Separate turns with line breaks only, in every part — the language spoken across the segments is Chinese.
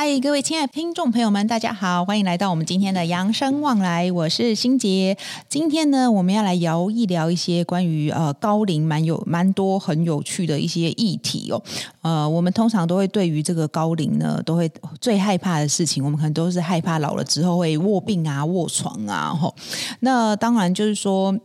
嗨，各位亲爱的听众朋友们，大家好，欢迎来到我们今天的扬声望来，我是欣洁。今天呢，我们要来聊一聊一些关于呃高龄蛮有蛮多很有趣的一些议题哦。呃，我们通常都会对于这个高龄呢，都会最害怕的事情，我们可能都是害怕老了之后会卧病啊、卧床啊。吼，那当然就是说。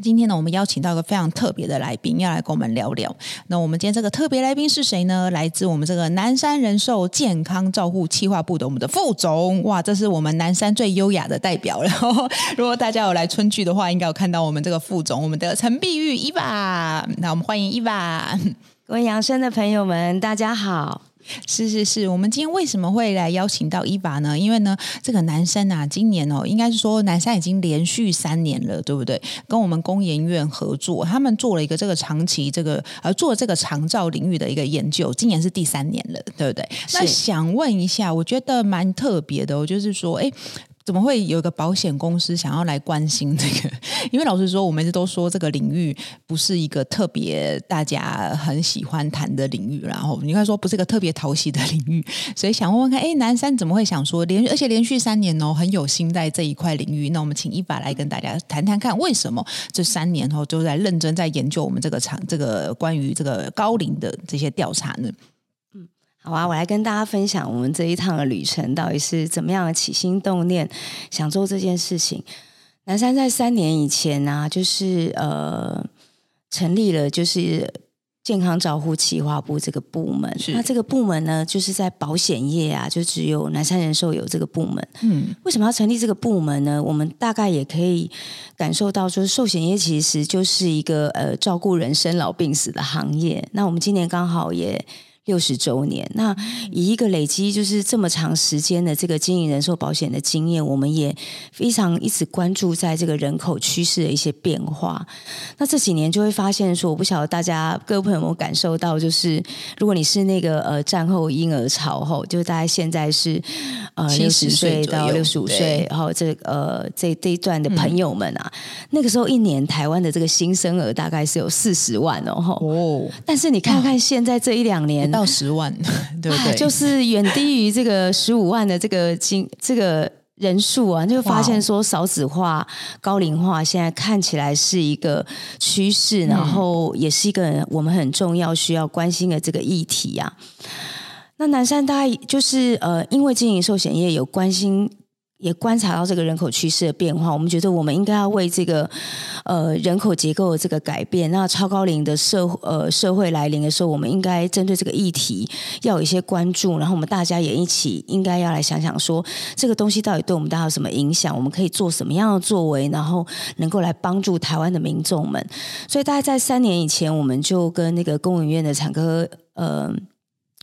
今天呢，我们邀请到一个非常特别的来宾，要来跟我们聊聊。那我们今天这个特别来宾是谁呢？来自我们这个南山人寿健康照护企划部的我们的副总。哇，这是我们南山最优雅的代表了。如果大家有来春聚的话，应该有看到我们这个副总，我们的陈碧玉伊娃。那我们欢迎伊娃。
各位扬声的朋友们，大家好。
是是是，我们今天为什么会来邀请到伊娃呢？因为呢，这个南山啊，今年哦，应该是说南山已经连续三年了，对不对？跟我们工研院合作，他们做了一个这个长期这个呃做这个长照领域的一个研究，今年是第三年了，对不对？那想问一下，我觉得蛮特别的，就是说，哎。怎么会有一个保险公司想要来关心这个？因为老实说，我们一直都说这个领域不是一个特别大家很喜欢谈的领域，然后你看说不是一个特别讨喜的领域，所以想问问看，哎，南山怎么会想说连而且连续三年哦，很有心在这一块领域？那我们请伊娃来跟大家谈谈看，为什么这三年后都在认真在研究我们这个场这个关于这个高龄的这些调查呢？
好啊，我来跟大家分享我们这一趟的旅程到底是怎么样的起心动念，想做这件事情。南山在三年以前呢、啊，就是呃成立了就是健康照护企划部这个部门。那这个部门呢，就是在保险业啊，就只有南山人寿有这个部门。嗯，为什么要成立这个部门呢？我们大概也可以感受到，说寿险业其实就是一个呃照顾人生老病死的行业。那我们今年刚好也。六十周年，那以一个累积就是这么长时间的这个经营人寿保险的经验，我们也非常一直关注在这个人口趋势的一些变化。那这几年就会发现说，我不晓得大家各位朋友有没有感受到，就是如果你是那个呃战后婴儿潮后，就是大概现在是呃六十岁到六十五岁，然后这呃这这一段的朋友们啊，嗯、那个时候一年台湾的这个新生儿大概是有四十万哦，哦，但是你看看现在这一两年。
到十万，对不对？
就是远低于这个十五万的这个金这个人数啊，就发现说少子化、高龄化现在看起来是一个趋势，然后也是一个我们很重要需要关心的这个议题啊。那南山大概就是呃，因为经营寿险业有关心。也观察到这个人口趋势的变化，我们觉得我们应该要为这个呃人口结构的这个改变，那超高龄的社呃社会来临的时候，我们应该针对这个议题要有一些关注，然后我们大家也一起应该要来想想说，这个东西到底对我们大家有什么影响，我们可以做什么样的作为，然后能够来帮助台湾的民众们。所以大概在三年以前，我们就跟那个工研院的产科呃。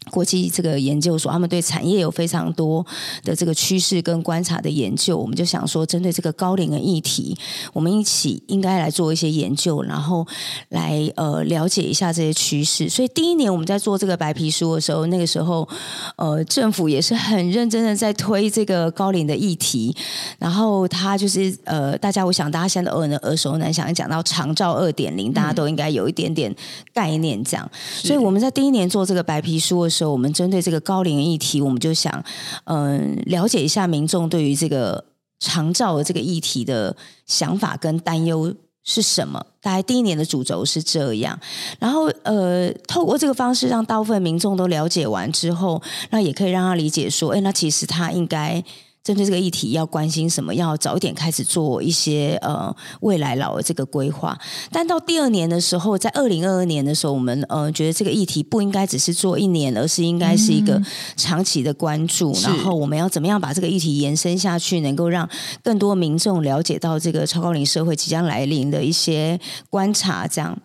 国际这个研究所，他们对产业有非常多的这个趋势跟观察的研究。我们就想说，针对这个高龄的议题，我们一起应该来做一些研究，然后来呃了解一下这些趋势。所以第一年我们在做这个白皮书的时候，那个时候呃政府也是很认真的在推这个高龄的议题。然后他就是呃大家，我想大家现在耳耳熟能详，讲到长照二点零，大家都应该有一点点概念这样。所以我们在第一年做这个白皮书的时。时候，我们针对这个高龄议题，我们就想，嗯，了解一下民众对于这个长照的这个议题的想法跟担忧是什么。大概第一年的主轴是这样，然后呃，透过这个方式让大部分民众都了解完之后，那也可以让他理解说，哎，那其实他应该。针对这个议题，要关心什么？要早一点开始做一些呃未来老的这个规划。但到第二年的时候，在二零二二年的时候，我们呃觉得这个议题不应该只是做一年，而是应该是一个长期的关注。嗯、然后我们要怎么样把这个议题延伸下去，能够让更多民众了解到这个超高龄社会即将来临的一些观察。这样，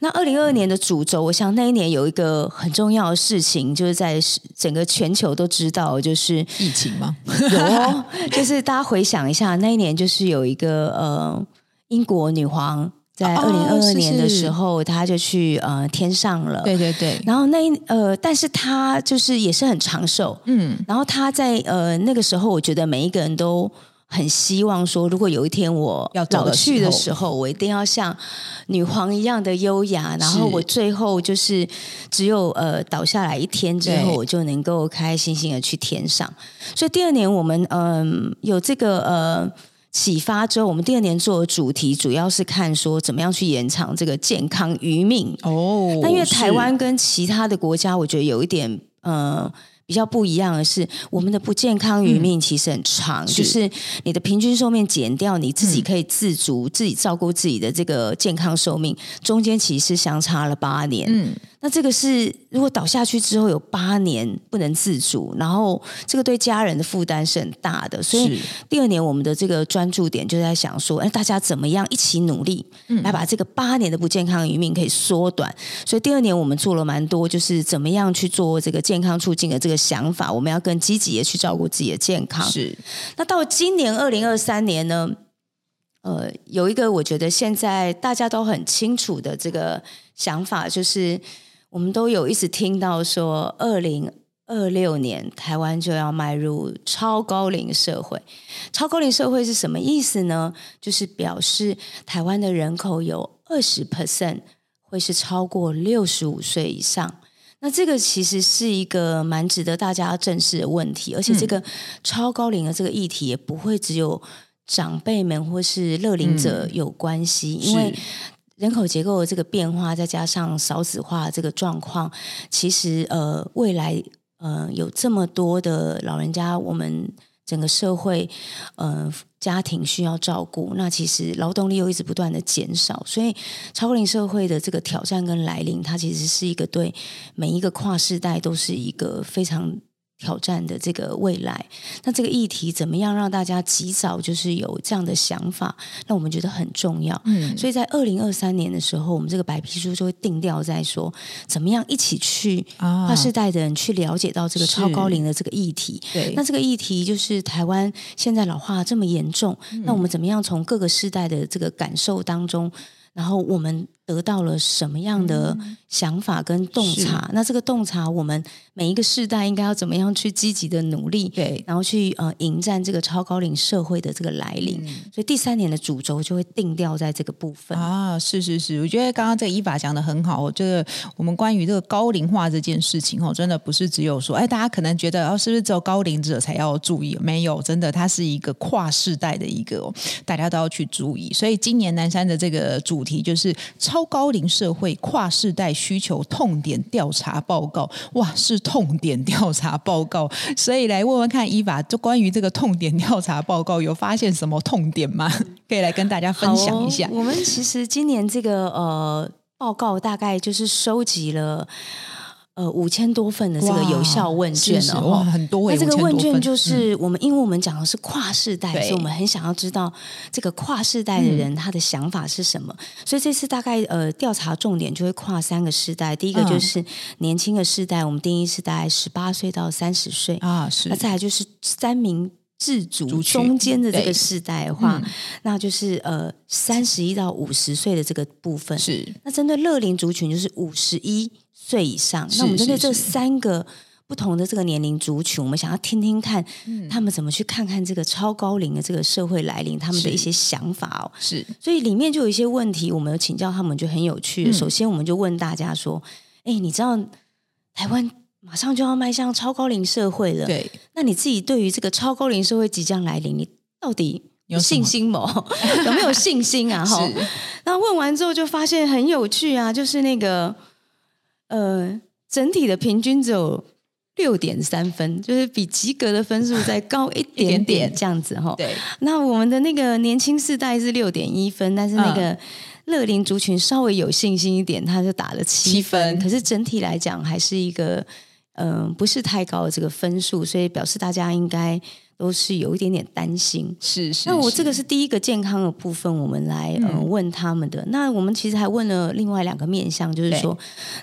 那二零二二年的主轴，我想那一年有一个很重要的事情，就是在整个全球都知道，就是
疫情 吗？
哦，就是大家回想一下，那一年就是有一个呃，英国女皇在二零二二年的时候，她、哦、就去呃天上了。
对对对。
然后那一呃，但是她就是也是很长寿，嗯。然后她在呃那个时候，我觉得每一个人都。很希望说，如果有一天我要老去的时候，我一定要像女皇一样的优雅，然后我最后就是只有呃倒下来一天之后，我就能够开开心心的去天上。所以第二年我们嗯、呃、有这个呃启发之后，我们第二年做的主题主要是看说怎么样去延长这个健康余命哦。那因为台湾跟其他的国家，我觉得有一点呃。比较不一样的是，我们的不健康余命其实很长，嗯、就是你的平均寿命减掉，你自己可以自足、嗯、自己照顾自己的这个健康寿命，中间其实相差了八年。嗯，那这个是如果倒下去之后有八年不能自主，然后这个对家人的负担是很大的。所以第二年我们的这个专注点就在想说，哎，大家怎么样一起努力，来把这个八年的不健康余命可以缩短。所以第二年我们做了蛮多，就是怎么样去做这个健康促进的这个。想法，我们要更积极的去照顾自己的健康。是，那到今年二零二三年呢？呃，有一个我觉得现在大家都很清楚的这个想法，就是我们都有一直听到说，二零二六年台湾就要迈入超高龄社会。超高龄社会是什么意思呢？就是表示台湾的人口有二十 percent 会是超过六十五岁以上。那这个其实是一个蛮值得大家正视的问题，而且这个超高龄的这个议题也不会只有长辈们或是乐龄者有关系，嗯、因为人口结构的这个变化，再加上少子化这个状况，其实呃未来呃有这么多的老人家，我们。整个社会，呃，家庭需要照顾，那其实劳动力又一直不断的减少，所以超龄社会的这个挑战跟来临，它其实是一个对每一个跨世代都是一个非常。挑战的这个未来，那这个议题怎么样让大家及早就是有这样的想法？那我们觉得很重要。嗯，所以在二零二三年的时候，我们这个白皮书就会定调在说，怎么样一起去跨世代的人去了解到这个超高龄的这个议题。对，那这个议题就是台湾现在老化这么严重，嗯，那我们怎么样从各个世代的这个感受当中，然后我们。得到了什么样的想法跟洞察？嗯、那这个洞察，我们每一个世代应该要怎么样去积极的努力？对，然后去呃迎战这个超高龄社会的这个来临。嗯、所以第三年的主轴就会定调在这个部分
啊。是是是，我觉得刚刚这个依法讲的很好。我觉得我们关于这个高龄化这件事情哦，真的不是只有说，哎，大家可能觉得哦，是不是只有高龄者才要注意？没有，真的，它是一个跨世代的一个，大家都要去注意。所以今年南山的这个主题就是。超超高龄社会跨世代需求痛点调查报告，哇，是痛点调查报告，所以来问问看伊法，就关于这个痛点调查报告，有发现什么痛点吗？可以来跟大家分享一下。
我们其实今年这个呃报告大概就是收集了。呃，五千多份的这个有效问卷哦，
哇，很多。
那这个问卷就是我们，因为我们讲的是跨世代，所以我们很想要知道这个跨世代的人他的想法是什么。所以这次大概呃调查重点就会跨三个世代。第一个就是年轻的世代，我们定义是大概十八岁到三十岁啊，是。那再来就是三明治族中间的这个世代的话，那就是呃三十一到五十岁的这个部分是。那针对乐龄族群就是五十一。岁以上，那我们针对这三个不同的这个年龄族群，我们想要听听看他们怎么去看看这个超高龄的这个社会来临，他们的一些想法哦。是，所以里面就有一些问题，我们有请教他们，就很有趣。首先，我们就问大家说：“哎，你知道台湾马上就要迈向超高龄社会了？对，那你自己对于这个超高龄社会即将来临，你到底有信心吗？有没有信心啊？” 哈，那问完之后就发现很有趣啊，就是那个。呃，整体的平均只有六点三分，就是比及格的分数再高一点点，这样子哈。对，那我们的那个年轻世代是六点一分，但是那个乐龄族群稍微有信心一点，他就打了七分。可是整体来讲，还是一个嗯、呃，不是太高的这个分数，所以表示大家应该。都是有一点点担心，是是。那我这个是第一个健康的部分，我们来嗯、呃、问他们的。那我们其实还问了另外两个面向，就是说，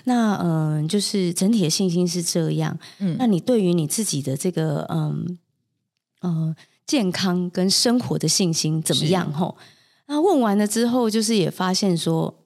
那嗯、呃，就是整体的信心是这样。嗯，那你对于你自己的这个嗯嗯、呃、健康跟生活的信心怎么样？吼，那问完了之后，就是也发现说。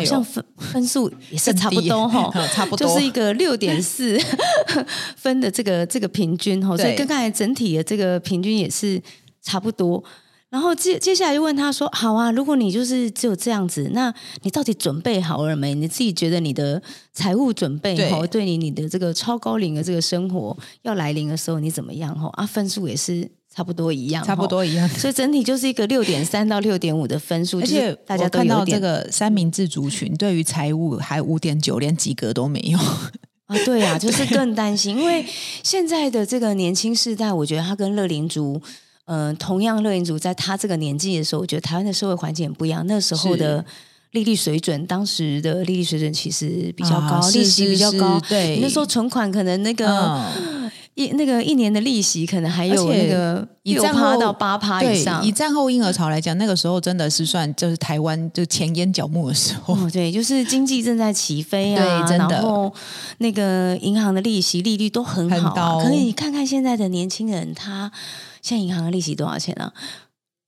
好像分分数也是差不多哈，差不多 就是一个六点四 分的这个这个平均哈，所以跟刚才整体的这个平均也是差不多。然后接接下来就问他说：“好啊，如果你就是只有这样子，那你到底准备好了没？你自己觉得你的财务准备好，对你你的这个超高龄的这个生活要来临的时候，你怎么样？哈啊，分数也是差不多一样，
差不多一样。
所以整体就是一个六点三到六点五的分数，
而且大家看到这个三明治族群对于财务还五点九，连及格都没有
啊。对啊，就是更担心，因为现在的这个年轻世代，我觉得他跟乐龄族。嗯、呃，同样乐龄族在他这个年纪的时候，我觉得台湾的社会环境也不一样。那时候的利率水准，当时的利率水准其实比较高，啊、利息比较高。对，那时候存款可能那个、嗯、一那个一年的利息可能还有那个六趴到八趴以上。
以战后婴儿潮来讲，那个时候真的是算就是台湾就前烟角木的时候。
哦，对，就是经济正在起飞啊，
对，真的。
然后那个银行的利息利率都很好、啊，很高。可以看看现在的年轻人他。现在银行的利息多少钱啊？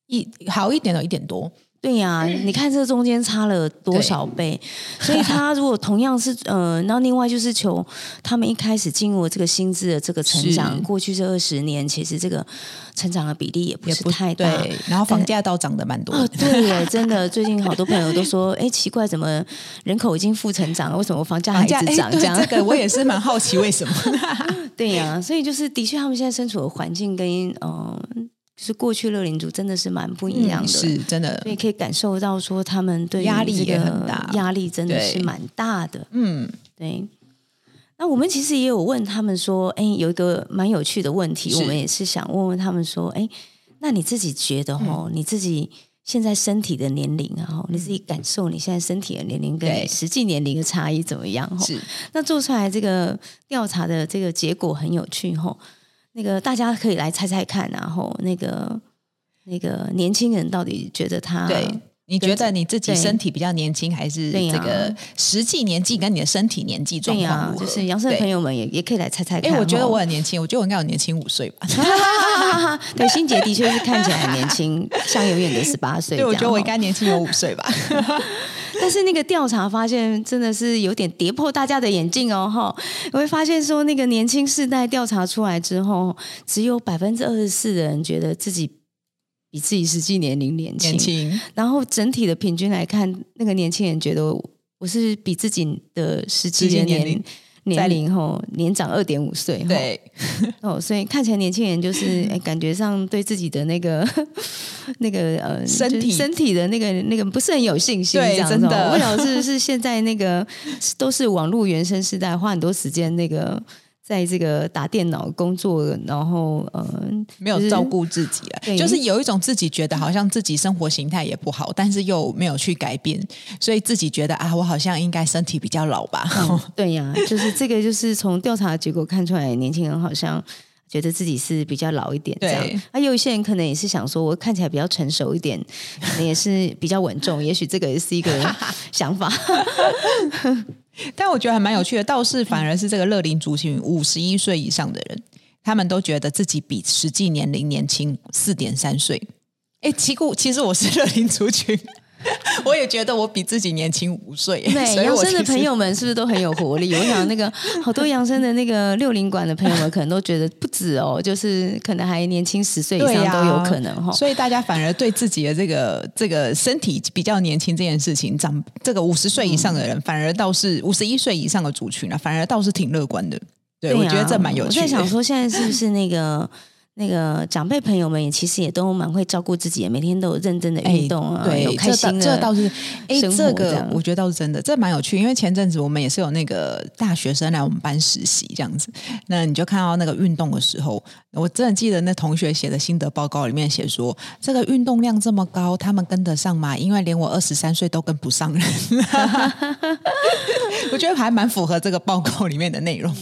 一好一点的一点多。
对呀、啊，你看这中间差了多少倍？所以他如果同样是呃，然后另外就是求他们一开始进入这个薪资的这个成长，过去这二十年其实这个成长的比例也不是太大。
对，然后房价倒涨的蛮多的。
哦，对耶，真的，最近好多朋友都说，哎，奇怪，怎么人口已经负成长了，为什么房价还一直涨？这样，
这个我也是蛮好奇为什么。
对呀、啊，所以就是的确，他们现在身处的环境跟嗯。呃就是过去乐龄族真的是蛮不一样的，嗯、
是真的，
所以可以感受到说他们对压力也很大，压力真的是蛮大的。嗯，对。那我们其实也有问他们说，哎，有一个蛮有趣的问题，我们也是想问问他们说，哎，那你自己觉得哈、嗯，你自己现在身体的年龄啊，你自己感受你现在身体的年龄跟你实际年龄的差异怎么样？是。那做出来这个调查的这个结果很有趣哈。那个大家可以来猜猜看，然后那个那个年轻人到底觉得他
对？你觉得你自己身体比较年轻，还是这个实际年纪跟你的身体年纪状况？对呀，
就是杨生的朋友们也也可以来猜猜看。
哎，我觉得我很年轻，我觉得我应该有年轻五岁吧。
对，心姐的确是看起来很年轻，像永远的十八岁。
对，我觉得我应该年轻有五岁吧。
但是那个调查发现，真的是有点跌破大家的眼镜哦！哈，我会发现说，那个年轻世代调查出来之后，只有百分之二十四的人觉得自己比自己实际年龄年轻。年轻。然后整体的平均来看，那个年轻人觉得我是比自己的实际年龄。年龄后年长二点五岁，
对
哦，所以看起来年轻人就是欸，感觉上对自己的那个 那个呃
身体
身体的那个那个不是很有信心，对，真的，我想是是现在那个都是网络原生时代，花很多时间那个。在这个打电脑工作，然后呃，
没有照顾自己啊，就是有一种自己觉得好像自己生活形态也不好，但是又没有去改变，所以自己觉得啊，我好像应该身体比较老吧？
嗯、对呀、啊，就是这个，就是从调查结果看出来，年轻人好像觉得自己是比较老一点，这样。对，啊，有一些人可能也是想说，我看起来比较成熟一点，可能也是比较稳重，也许这个也是一个 想法。
但我觉得还蛮有趣的，倒是反而是这个乐龄族群五十一岁以上的人，他们都觉得自己比实际年龄年轻四点三岁。哎，其故其实我是乐龄族群。我也觉得我比自己年轻五岁。
对，养生的朋友们是不是都很有活力？我想那个好多养生的那个六零馆的朋友们，可能都觉得不止哦，就是可能还年轻十岁以上都有可能。
所以大家反而对自己的这个这个身体比较年轻这件事情，长这个五十岁以上的人，嗯、反而倒是五十一岁以上的族群啊，反而倒是挺乐观的。对，对、啊、我觉得这蛮有趣的。
我在想说，现在是不是那个？那个长辈朋友们也其实也都蛮会照顾自己，每天都有认真的运动啊，
对，
有开心的
这，这倒是，哎，这
个
我觉得倒是真的，这蛮有趣。因为前阵子我们也是有那个大学生来我们班实习这样子，那你就看到那个运动的时候，我真的记得那同学写的心得报告里面写说，这个运动量这么高，他们跟得上吗？因为连我二十三岁都跟不上人，我觉得还蛮符合这个报告里面的内容。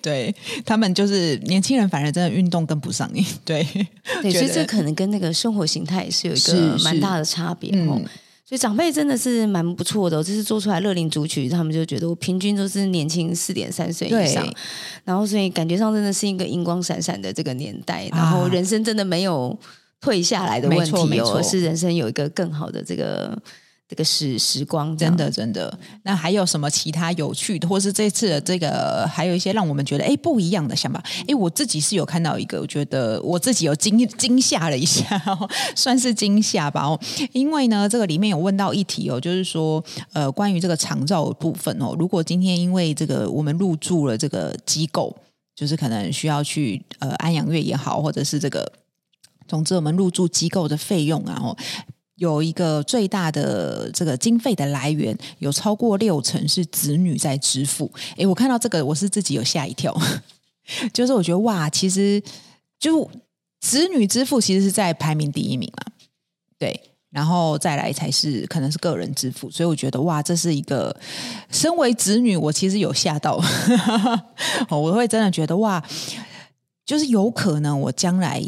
对他们就是年轻人，反而真的运动跟不上你。对，
对，所以这可能跟那个生活形态也是有一个蛮大的差别哦。嗯、所以长辈真的是蛮不错的、哦，就是做出来乐龄族曲，他们就觉得我平均都是年轻四点三岁以上，然后所以感觉上真的是一个银光闪闪的这个年代，然后人生真的没有退下来的问题哦，而是人生有一个更好的这个。这个时时光，
真的真的。那还有什么其他有趣的，或是这次的这个还有一些让我们觉得哎不一样的想法？哎，我自己是有看到一个，我觉得我自己有惊惊吓了一下，算是惊吓吧哦。因为呢，这个里面有问到一题哦，就是说呃，关于这个长照部分哦，如果今天因为这个我们入住了这个机构，就是可能需要去呃安养院也好，或者是这个，总之我们入住机构的费用啊，哦。有一个最大的这个经费的来源，有超过六成是子女在支付。诶，我看到这个，我是自己有吓一跳，就是我觉得哇，其实就子女支付其实是在排名第一名嘛，对，然后再来才是可能是个人支付，所以我觉得哇，这是一个身为子女，我其实有吓到，我会真的觉得哇，就是有可能我将来。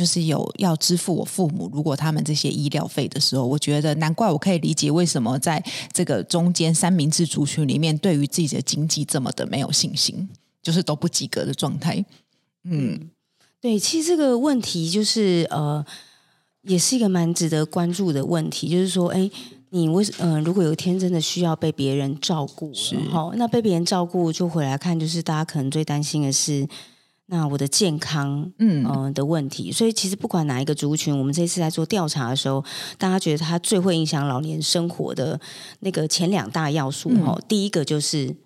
就是有要支付我父母如果他们这些医疗费的时候，我觉得难怪我可以理解为什么在这个中间三明治族群里面，对于自己的经济这么的没有信心，就是都不及格的状态。嗯，
对，其实这个问题就是呃，也是一个蛮值得关注的问题，就是说，哎，你为什嗯、呃，如果有一天真的需要被别人照顾，是好，那被别人照顾就回来看，就是大家可能最担心的是。那我的健康，嗯、呃、的问题，所以其实不管哪一个族群，我们这次在做调查的时候，大家觉得它最会影响老年生活的那个前两大要素，哈、嗯，第一个就是。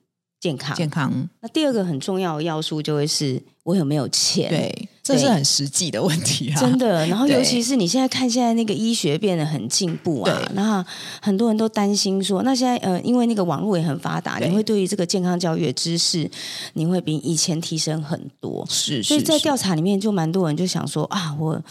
健康，
健康。
那第二个很重要的要素就会是我有没有钱。
对，这是很实际的问题啊，
真的。然后尤其是你现在看现在那个医学变得很进步啊，那很多人都担心说，那现在呃，因为那个网络也很发达，你会对于这个健康教育的知识，你会比以前提升很多。
是，是，
所以在调查里面就蛮多人就想说啊，我。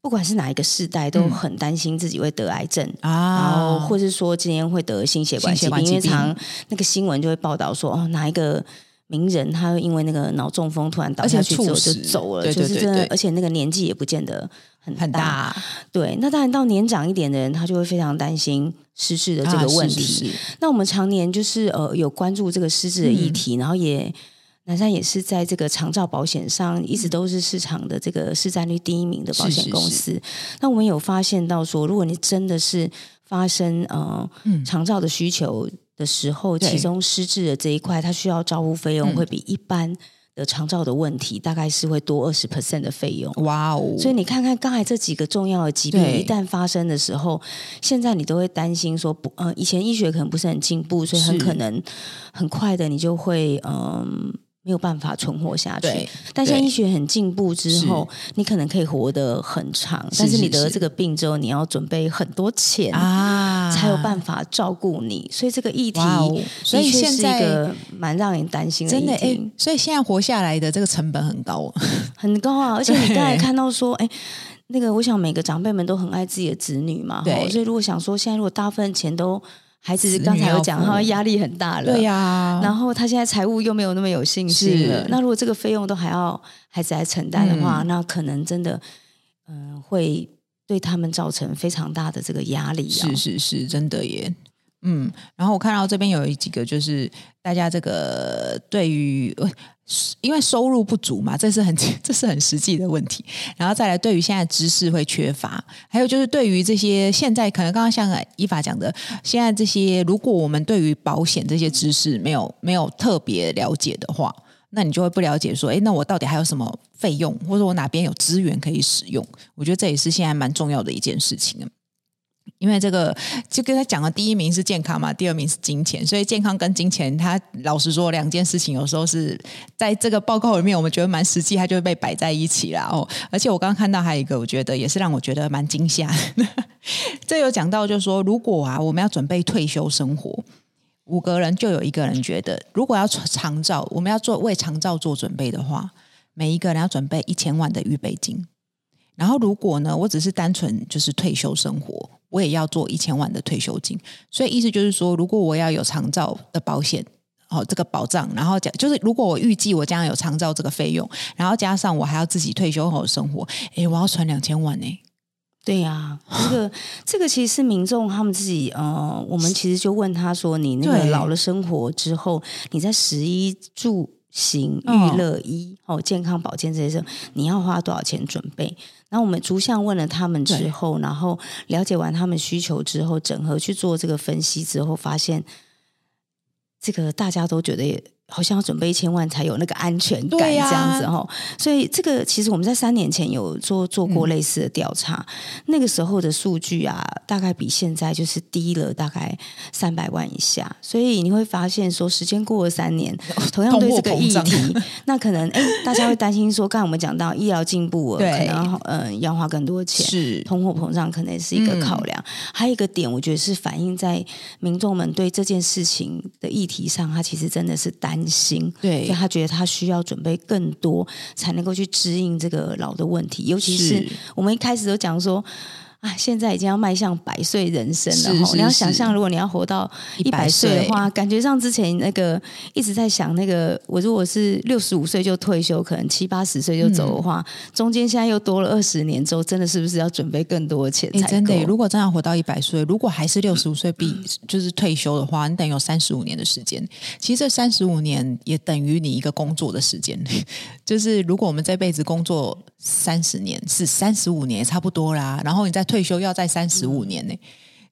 不管是哪一个世代，都很担心自己会得癌症啊，然后或是说今天会得心血管疾病，因为常那个新闻就会报道说，哦，哪一个名人他会因为那个脑中风突然倒下去之后就走了，就是真的，而且那个年纪也不见得很大。很大对，那当然到年长一点的人，他就会非常担心失智的这个问题。啊、是是是那我们常年就是呃有关注这个失智的议题，嗯、然后也。南山也是在这个长照保险上一直都是市场的这个市占率第一名的保险公司。是是是，那我们有发现到说，如果你真的是发生呃长照的需求的时候，嗯、其中失智的这一块，它需要照护费用会比一般的长照的问题大概是会多二十 percent 的费用。哇哦！所以你看看刚才这几个重要的疾病一旦发生的时候，现在你都会担心说不呃，以前医学可能不是很进步，所以很可能很快的你就会嗯。呃没有办法存活下去，但现在医学很进步之后，你可能可以活得很长。但是你得了这个病之后，你要准备很多钱啊，才有办法照顾你。所以这个议题，哦、所以现在是一个蛮让人担心的议题。真的，哎，
所以现在活下来的这个成本很高，
很高啊！而且你刚才看到说，哎，那个，我想每个长辈们都很爱自己的子女嘛，对。所以如果想说，现在如果大部分钱都孩子刚才有讲，他压力很大了，
对呀、啊。
然后他现在财务又没有那么有信心了。那如果这个费用都还要孩子来承担的话，嗯、那可能真的，嗯、呃，会对他们造成非常大的这个压力。
是是是，真的耶。嗯，然后我看到这边有几个，就是大家这个对于。因为收入不足嘛，这是很 这是很实际的问题。然后再来，对于现在知识会缺乏，还有就是对于这些现在可能刚刚像依法讲的，现在这些如果我们对于保险这些知识没有没有特别了解的话，那你就会不了解说，诶，那我到底还有什么费用，或者我哪边有资源可以使用？我觉得这也是现在蛮重要的一件事情。因为这个就跟他讲的第一名是健康嘛，第二名是金钱，所以健康跟金钱，他老实说两件事情有时候是在这个报告里面，我们觉得蛮实际，它就会被摆在一起了哦。而且我刚刚看到还有一个，我觉得也是让我觉得蛮惊吓。这有讲到就是说，如果啊我们要准备退休生活，五个人就有一个人觉得，如果要长照，我们要做为长照做准备的话，每一个人要准备一千万的预备金。然后如果呢，我只是单纯就是退休生活。我也要做一千万的退休金，所以意思就是说，如果我要有长照的保险，哦，这个保障，然后讲就是，如果我预计我将要有长照这个费用，然后加上我还要自己退休后生活，诶，我要存两千万呢？
对呀、啊，这个 这个其实是民众他们自己，呃，我们其实就问他说，你那个老了生活之后，你在食衣住行、娱乐、医哦，健康保健这些事，你要花多少钱准备？然后我们逐项问了他们之后，然后了解完他们需求之后，整合去做这个分析之后，发现这个大家都觉得也。好像要准备一千万才有那个安全感，这样子哈、啊，所以这个其实我们在三年前有做做过类似的调查，嗯、那个时候的数据啊，大概比现在就是低了大概三百万以下，所以你会发现说，时间过了三年，同样对这个议题，那可能哎，大家会担心说，刚才我们讲到医疗进步了，可能嗯、呃、要花更多钱，是。通货膨胀可能是一个考量、嗯，还有一个点，我觉得是反映在民众们对这件事情的议题上，它其实真的是担。心，对，所以他觉得他需要准备更多，才能够去适应这个老的问题，尤其是我们一开始都讲说。啊，现在已经要迈向百岁人生了。你要想象，如果你要活到一百岁的话，感觉上之前那个一直在想那个，我如果是六十五岁就退休，可能七八十岁就走的话，嗯、中间现在又多了二十年之后，真的是不是要准备更多的钱才？
真的，如果真的要活到一百岁，如果还是六十五岁比就是退休的话，你等于有三十五年的时间。其实这三十五年也等于你一个工作的时间。就是如果我们这辈子工作三十年，是三十五年也差不多啦。然后你再退休要再三十五年呢。嗯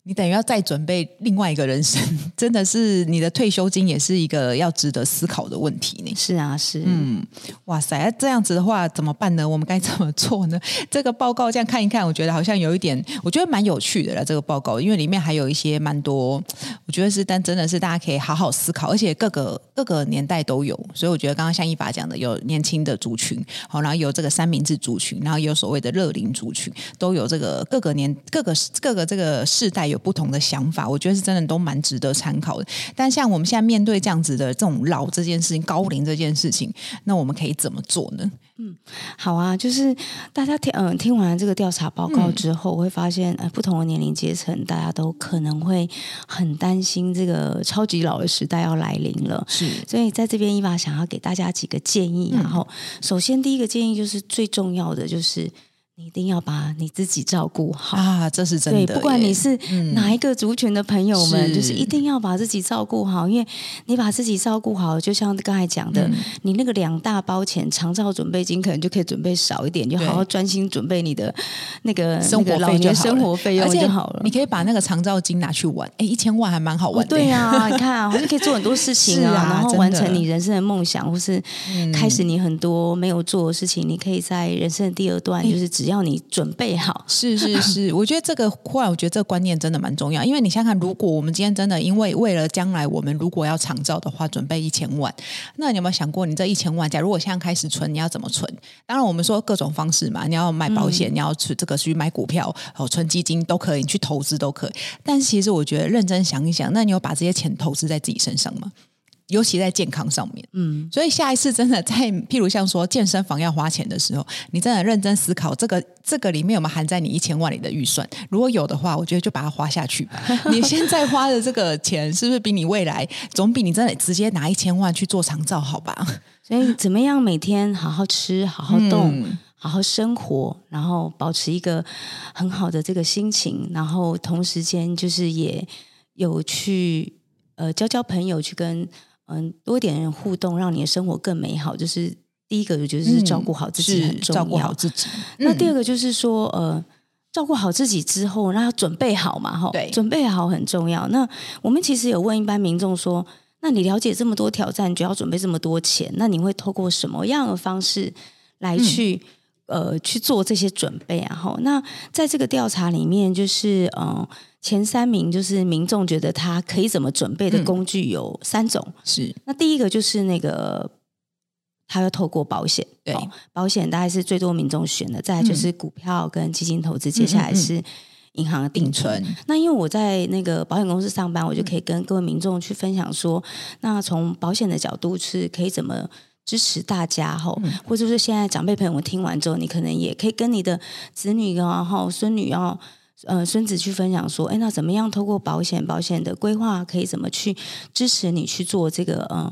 你等于要再准备另外一个人生，真的是你的退休金也是一个要值得思考的问题呢。
是啊，是，
嗯，哇塞，这样子的话怎么办呢？我们该怎么做呢？这个报告这样看一看，我觉得好像有一点，我觉得蛮有趣的了。这个报告，因为里面还有一些蛮多，我觉得是，但真的是大家可以好好思考，而且各个各个年代都有，所以我觉得刚刚像一法讲的，有年轻的族群，好，然后有这个三明治族群，然后有所谓的乐龄族群，都有这个各个年各个各个这个世代有。有不同的想法，我觉得是真的都蛮值得参考的。但像我们现在面对这样子的这种老这件事情、高龄这件事情，那我们可以怎么做呢？
嗯，好啊，就是大家听嗯听完这个调查报告之后，我会发现呃不同的年龄阶层，大家都可能会很担心这个超级老的时代要来临了。是，所以在这边伊娃想要给大家几个建议。然后，首先第一个建议就是最重要的就是。你一定要把你自己照顾好
啊！这是真的。
对，不管你是哪一个族群的朋友们，嗯、就是一定要把自己照顾好。因为你把自己照顾好，就像刚才讲的，嗯、你那个两大包钱长照准备金，可能就可以准备少一点，就好好专心准备你的那个生活费就生活费用就好了。
你可以把那个长照金拿去玩，哎，一千万还蛮好玩的。
对啊，你看啊，好像可以做很多事情啊，啊然后完成你人生的梦想，或是开始你很多没有做的事情。嗯、你可以在人生的第二段，就是只。只要你准备好，
是 是是，我觉得这个，后来我觉得这个观念真的蛮重要。因为你想想看，如果我们今天真的因为为了将来我们如果要长照的话，准备一千万，那你有没有想过，你这一千万，假如我现在开始存，你要怎么存？当然，我们说各种方式嘛，你要买保险，嗯、你要去这个去买股票，哦，存基金都可以，你去投资都可以。但是其实我觉得认真想一想，那你有把这些钱投资在自己身上吗？尤其在健康上面，嗯，所以下一次真的在，譬如像说健身房要花钱的时候，你真的认真思考这个这个里面有没有含在你一千万里的预算？如果有的话，我觉得就把它花下去吧。你现在花的这个钱，是不是比你未来总比你真的直接拿一千万去做长照好吧？
所以怎么样每天好好吃、好好动、嗯、好好生活，然后保持一个很好的这个心情，然后同时间就是也有去呃交交朋友，去跟。嗯，多一点人互动，让你的生活更美好。就是第一个，我觉得是照顾好自己很重要。
照顾好自己。
那第二个就是说，呃，照顾好自己之后，那要准备好嘛，哈，对，准备好很重要。那我们其实有问一般民众说，那你了解这么多挑战，就要准备这么多钱，那你会透过什么样的方式来去、嗯、呃去做这些准备啊？哈，那在这个调查里面，就是嗯。呃前三名就是民众觉得他可以怎么准备的工具有三种，嗯、是那第一个就是那个他要透过保险，对，保险大概是最多民众选的，再来就是股票跟基金投资，嗯、接下来是银行的定存。那因为我在那个保险公司上班，我就可以跟各位民众去分享说，那从保险的角度是可以怎么支持大家吼，或者是现在长辈朋友们听完之后，你可能也可以跟你的子女啊、哈孙女啊。呃，孙子去分享说，哎，那怎么样透过保险，保险的规划可以怎么去支持你去做这个，嗯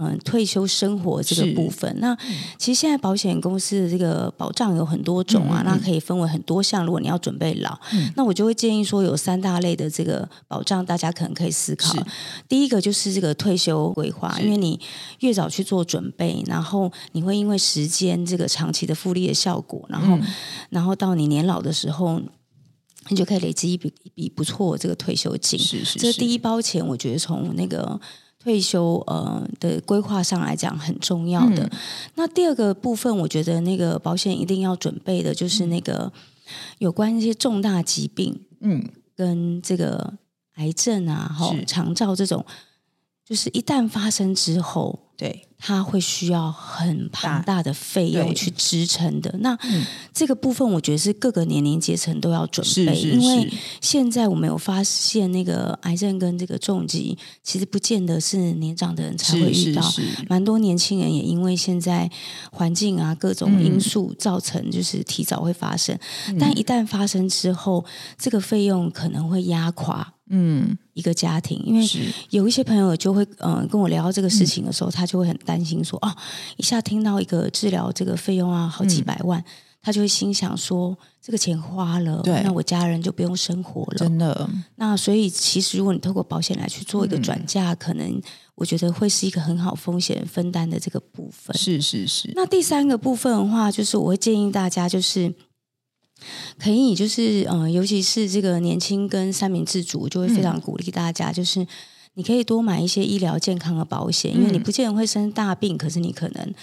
嗯，退休生活这个部分，那其实现在保险公司的这个保障有很多种啊，那可以分为很多项。如果你要准备老，嗯、那我就会建议说有三大类的这个保障，大家可能可以思考。第一个就是这个退休规划，因为你越早去做准备，然后你会因为时间这个长期的复利的效果，然后、嗯、然后到你年老的时候，你就可以累积一笔一笔不错的这个退休金。是是是，这第一包钱，我觉得从那个。退休呃的规划上来讲很重要的。嗯、那第二个部分，我觉得那个保险一定要准备的，就是那个有关一些重大疾病，嗯，跟这个癌症啊、哈肠照这种，就是一旦发生之后，对。它会需要很庞大的费用去支撑的。那、嗯、这个部分，我觉得是各个年龄阶层都要准备，因为现在我们有发现，那个癌症跟这个重疾，其实不见得是年长的人才会遇到，蛮多年轻人也因为现在环境啊各种因素造成，就是提早会发生。嗯、但一旦发生之后，这个费用可能会压垮。嗯，一个家庭，因为有一些朋友就会嗯、呃、跟我聊到这个事情的时候，嗯、他就会很担心说，哦，一下听到一个治疗这个费用啊好几百万，嗯、他就会心想说，这个钱花了，对那我家人就不用生活了，真的。那所以其实如果你透过保险来去做一个转嫁，嗯、可能我觉得会是一个很好风险分担的这个部分。是是是。那第三个部分的话，就是我会建议大家就是。可以，就是嗯，尤其是这个年轻跟三明治族，就会非常鼓励大家，就是你可以多买一些医疗健康的保险，因为你不见得会生大病，可是你可能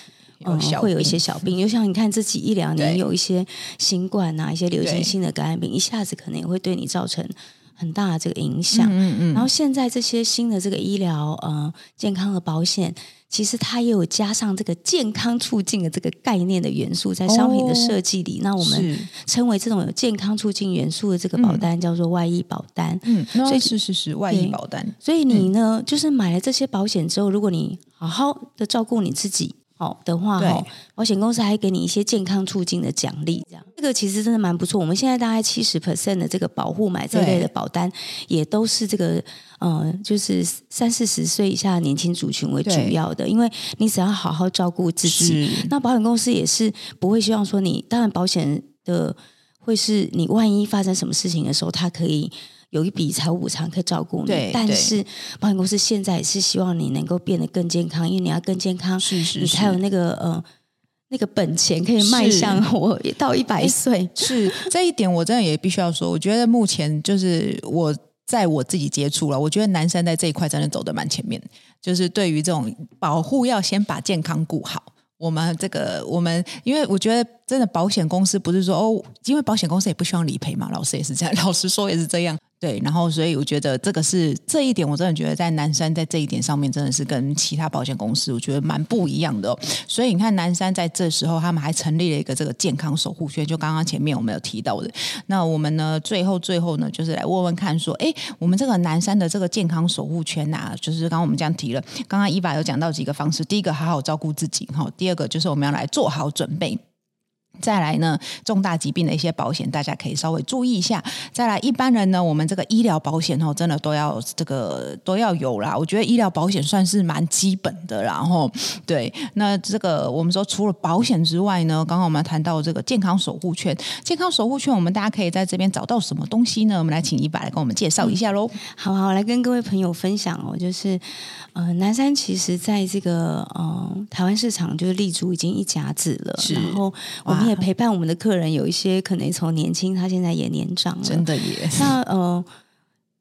嗯会有一些小病，就像你看自己一两年有一些新冠啊，一些流行性的感染病，一下子可能也会对你造成很大的这个影响。嗯嗯。然后现在这些新的这个医疗呃健康的保险。其实它也有加上这个健康促进的这个概念的元素在商品的设计里。哦、那我们称为这种有健康促进元素的这个保单叫做外溢保单。嗯，所以是是是外溢保单。所以你呢，嗯、就是买了这些保险之后，如果你好好的照顾你自己。好的话，哈对，保险公司还给你一些健康促进的奖励，这样这个其实真的蛮不错。我们现在大概七十 percent 的这个保护买这类的保单，也都是这个，嗯、呃，就是三四十岁以下的年轻族群为主要的。因为你只要好好照顾自己，那保险公司也是不会希望说你，当然保险的会是你万一发生什么事情的时候，它可以。有一笔财务补偿可以照顾你，对但是保险公司现在也是希望你能够变得更健康，因为你要更健康，是是是你才有那个呃那个本钱可以迈向我到一百岁。
是 这一点，我真的也必须要说，我觉得目前就是我在我自己接触了，我觉得男生在这一块真的走得蛮前面，就是对于这种保护，要先把健康顾好。我们这个，我们因为我觉得真的保险公司不是说哦，因为保险公司也不希望理赔嘛，老师也是这样，老实说也是这样。对，然后所以我觉得这个是这一点，我真的觉得在南山在这一点上面真的是跟其他保险公司我觉得蛮不一样的哦。所以你看南山在这时候他们还成立了一个这个健康守护圈，就刚刚前面我们有提到的。那我们呢最后最后呢就是来问问看说，哎，我们这个南山的这个健康守护圈呐、啊，就是刚刚我们这样提了，刚刚伊娃有讲到几个方式，第一个好好照顾自己哈，第二个就是我们要来做好准备。再来呢，重大疾病的一些保险，大家可以稍微注意一下。再来，一般人呢，我们这个医疗保险哦，真的都要这个都要有啦。我觉得医疗保险算是蛮基本的，然后对。那这个我们说，除了保险之外呢，刚刚我们谈到这个健康守护券，健康守护券，我们大家可以在这边找到什么东西呢？我们来请伊娃来跟我们介绍一下喽。
好好，来跟各位朋友分享哦，就是呃，南山其实在这个呃台湾市场就是立足已经一甲子了，然后我们。也陪伴我们的客人，有一些可能从年轻，他现在也年长了，
真的也。
那呃，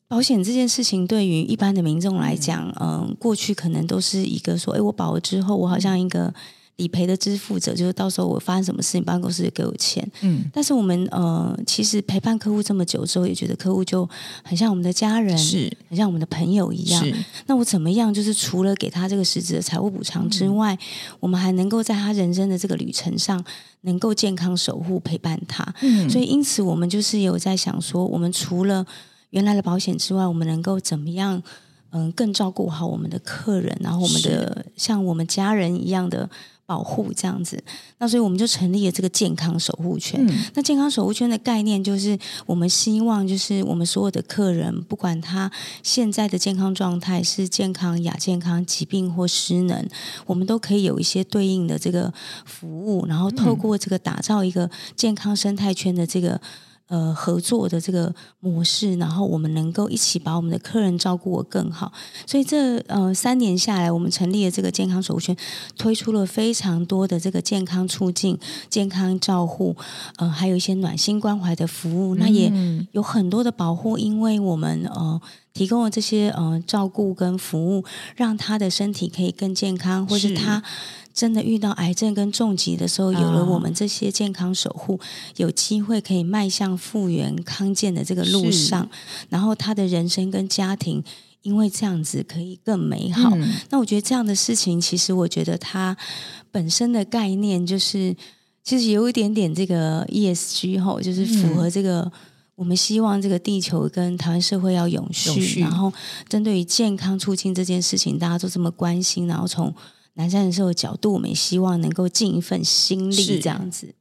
保险这件事情对于一般的民众来讲，嗯、呃，过去可能都是一个说，哎，我保了之后，我好像一个。理赔的支付者，就是到时候我发生什么事情，保险公司也给我钱。嗯，但是我们呃，其实陪伴客户这么久之后，也觉得客户就很像我们的家人，是很像我们的朋友一样。那我怎么样？就是除了给他这个实质的财务补偿之外，嗯、我们还能够在他人生的这个旅程上，能够健康守护陪伴他。嗯，所以因此我们就是有在想说，我们除了原来的保险之外，我们能够怎么样？嗯，更照顾好我们的客人，然后我们的像我们家人一样的保护这样子。那所以我们就成立了这个健康守护圈。嗯、那健康守护圈的概念就是，我们希望就是我们所有的客人，不管他现在的健康状态是健康、亚健康、疾病或失能，我们都可以有一些对应的这个服务，然后透过这个打造一个健康生态圈的这个。呃，合作的这个模式，然后我们能够一起把我们的客人照顾得更好。所以这呃三年下来，我们成立了这个健康守护圈，推出了非常多的这个健康促进、健康照护，呃，还有一些暖心关怀的服务。那也有很多的保护，因为我们呃提供了这些呃照顾跟服务，让他的身体可以更健康，或是他。真的遇到癌症跟重疾的时候，有了我们这些健康守护，有机会可以迈向复原康健的这个路上，然后他的人生跟家庭因为这样子可以更美好。嗯、那我觉得这样的事情，其实我觉得它本身的概念就是，其实有一点点这个 ESG 吼，就是符合这个我们希望这个地球跟台湾社会要永续，永续然后针对于健康促进这件事情，大家都这么关心，然后从。南山人寿的角度，我们也希望能够尽一份心力，这样子。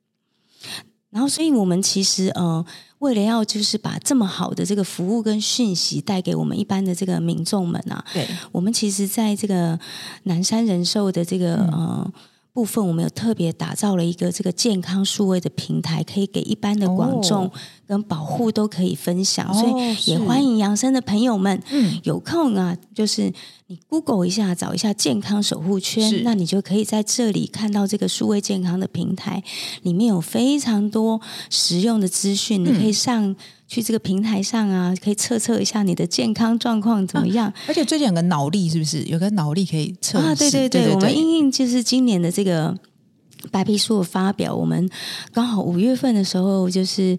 然后，所以我们其实呃，为了要就是把这么好的这个服务跟讯息带给我们一般的这个民众们啊，对，我们其实在这个南山人寿的这个呃。部分我们有特别打造了一个这个健康数位的平台，可以给一般的广众跟保护都可以分享，哦、所以也欢迎养生的朋友们，嗯、有空啊，就是你 Google 一下，找一下健康守护圈，那你就可以在这里看到这个数位健康的平台，里面有非常多实用的资讯，嗯、你可以上。去这个平台上啊，可以测测一下你的健康状况怎么样？啊、
而且最近有个脑力，是不是有个脑力可以测啊？
对对对，对对对，我们因应就是今年的这个。白皮书的发表，我们刚好五月份的时候，就是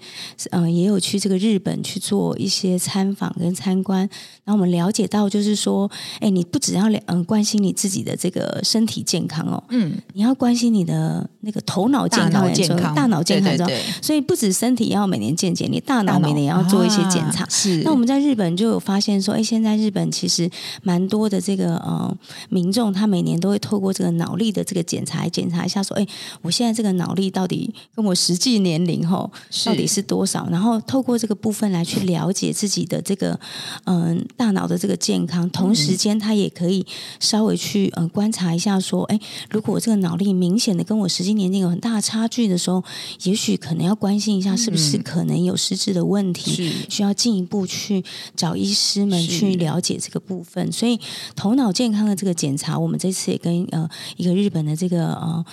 嗯，也有去这个日本去做一些参访跟参观，然后我们了解到，就是说，哎，你不只要嗯关心你自己的这个身体健康哦，嗯，你要关心你的那个头脑健康，大脑健康，大脑健康，对对对，所以不止身体要每年健检，你大脑每年也要做一些检查。啊、是，那我们在日本就有发现说，哎，现在日本其实蛮多的这个呃民众，他每年都会透过这个脑力的这个检查检查一下，说，哎。我现在这个脑力到底跟我实际年龄吼到底是多少？然后透过这个部分来去了解自己的这个嗯大脑的这个健康，同时间他也可以稍微去嗯观察一下说，哎，如果我这个脑力明显的跟我实际年龄有很大的差距的时候，也许可能要关心一下是不是可能有失智的问题，是需要进一步去找医师们去了解这个部分。所以头脑健康的这个检查，我们这次也跟呃一个日本的这个呃。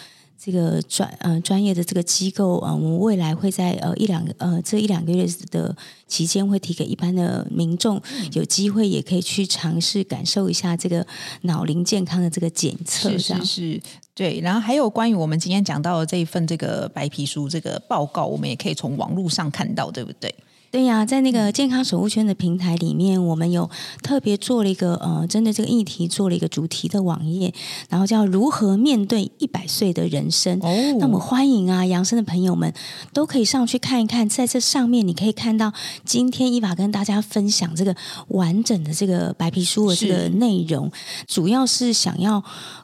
这个专呃专业的这个机构啊、呃，我们未来会在呃一两个呃这一两个月的期间，会提给一般的民众有机会也可以去尝试感受一下这个脑龄健康的这个检测。
是是是，对。然后还有关于我们今天讲到的这一份这个白皮书这个报告，我们也可以从网络上看到，对不对？
对呀，在那个健康守护圈的平台里面，我们有特别做了一个呃，针对这个议题做了一个主题的网页，然后叫如何面对一百岁的人生。哦，那我们欢迎啊，养生的朋友们都可以上去看一看，在这上面你可以看到今天伊娃跟大家分享这个完整的这个白皮书的这个内容，主要是想要。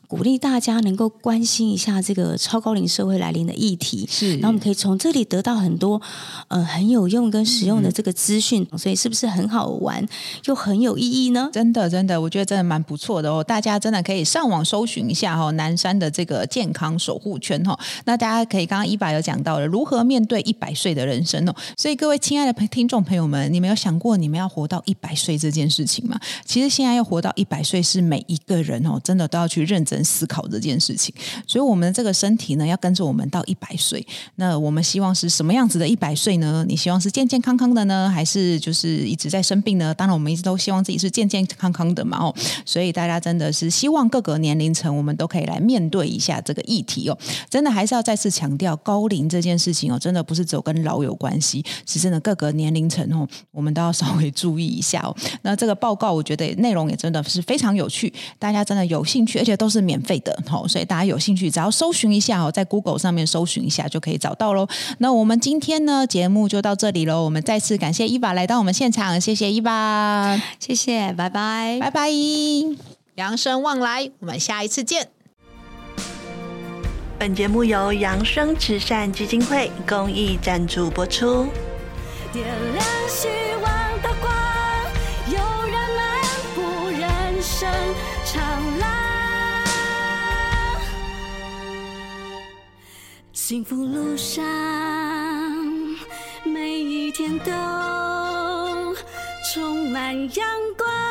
鼓励大家能够关心一下这个超高龄社会来临的议题，是，然后我们可以从这里得到很多呃很有用跟实用的这个资讯，所以是不是很好玩又很有意义呢？
真的，真的，我觉得真的蛮不错的哦。大家真的可以上网搜寻一下、哦，南山的这个健康守护圈、哦。那大家可以刚刚伊爸有讲到了如何面对一百岁的人生哦。所以各位亲爱的朋听众朋友们，你们有想过你们要活到一百岁这件事情吗？其实现在要活到一百岁是每一个人哦，真的都要去认真。思考这件事情，所以我们的这个身体呢，要跟着我们到一百岁。那我们希望是什么样子的一百岁呢？你希望是健健康康的呢，还是就是一直在生病呢？当然，我们一直都希望自己是健健康康的嘛。哦，所以大家真的是希望各个年龄层，我们都可以来面对一下这个议题哦。真的还是要再次强调，高龄这件事情哦，真的不是只有跟老有关系，是真的各个年龄层哦，我们都要稍微注意一下哦。那这个报告，我觉得内容也真的是非常有趣，大家真的有兴趣，而且都是免费的，哦，所以大家有兴趣，只要搜寻一下哦，在 Google 上面搜寻一下就可以找到喽。那我们今天呢，节目就到这里喽。我们再次感谢伊娃来到我们现场，谢谢伊娃，
谢谢，拜拜，
拜拜，养生望来，我们下一次见。
本节目由扬生慈善基金会公益赞助播出。点亮希望的光，有人漫步人生长廊，幸福路上天都充满阳光。